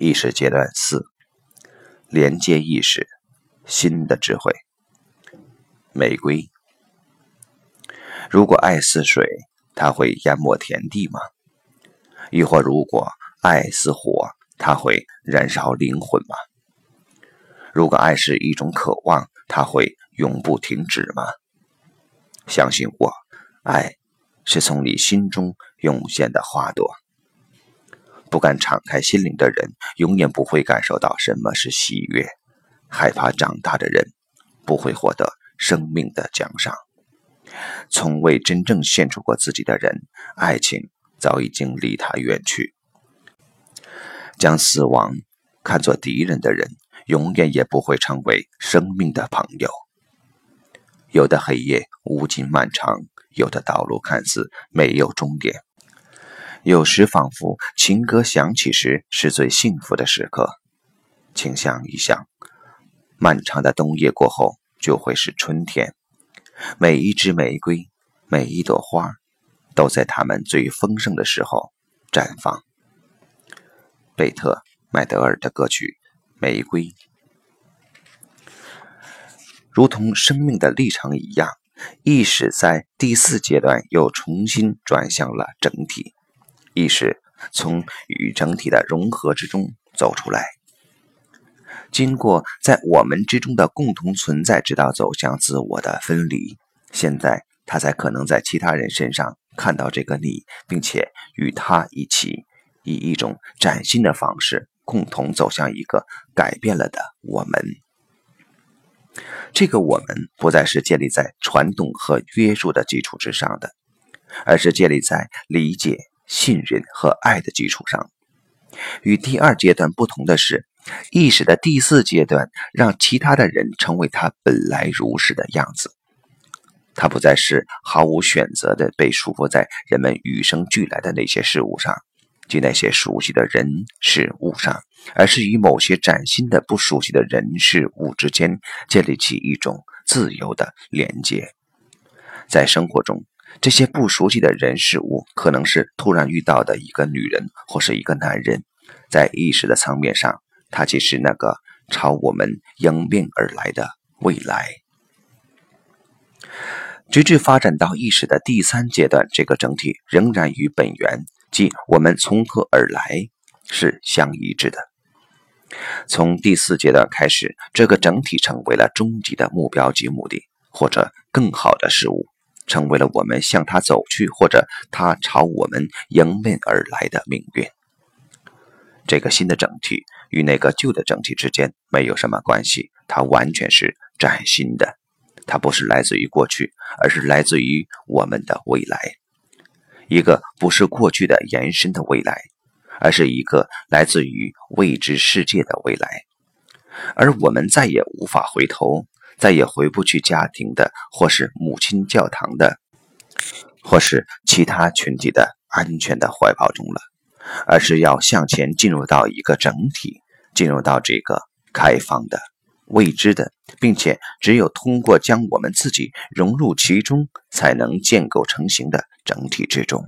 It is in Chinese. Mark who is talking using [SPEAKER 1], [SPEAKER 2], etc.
[SPEAKER 1] 意识阶段四，连接意识，新的智慧。玫瑰，如果爱似水，它会淹没田地吗？亦或如果爱似火，它会燃烧灵魂吗？如果爱是一种渴望，它会永不停止吗？相信我，爱是从你心中涌现的花朵。不敢敞开心灵的人，永远不会感受到什么是喜悦。害怕长大的人，不会获得生命的奖赏。从未真正献出过自己的人，爱情早已经离他远去。将死亡看作敌人的人，永远也不会成为生命的朋友。有的黑夜无尽漫长，有的道路看似没有终点。有时仿佛情歌响起时是最幸福的时刻，请想一想，漫长的冬夜过后就会是春天。每一支玫瑰，每一朵花，都在它们最丰盛的时候绽放。贝特麦德尔的歌曲《玫瑰》，如同生命的历程一样，意识在第四阶段又重新转向了整体。意识从与整体的融合之中走出来，经过在我们之中的共同存在，直到走向自我的分离。现在，他才可能在其他人身上看到这个你，并且与他一起以一种崭新的方式，共同走向一个改变了的我们。这个我们不再是建立在传统和约束的基础之上的，而是建立在理解。信任和爱的基础上，与第二阶段不同的是，意识的第四阶段让其他的人成为他本来如是的样子。他不再是毫无选择的被束缚在人们与生俱来的那些事物上，及那些熟悉的人事物上，而是与某些崭新的不熟悉的人事物之间建立起一种自由的连接。在生活中。这些不熟悉的人事物，可能是突然遇到的一个女人，或是一个男人。在意识的层面上，它即是那个朝我们迎面而来的未来。直至发展到意识的第三阶段，这个整体仍然与本源，即我们从何而来，是相一致的。从第四阶段开始，这个整体成为了终极的目标及目的，或者更好的事物。成为了我们向他走去，或者他朝我们迎面而来的命运。这个新的整体与那个旧的整体之间没有什么关系，它完全是崭新的。它不是来自于过去，而是来自于我们的未来。一个不是过去的延伸的未来，而是一个来自于未知世界的未来。而我们再也无法回头。再也回不去家庭的，或是母亲教堂的，或是其他群体的安全的怀抱中了，而是要向前进入到一个整体，进入到这个开放的、未知的，并且只有通过将我们自己融入其中，才能建构成型的整体之中。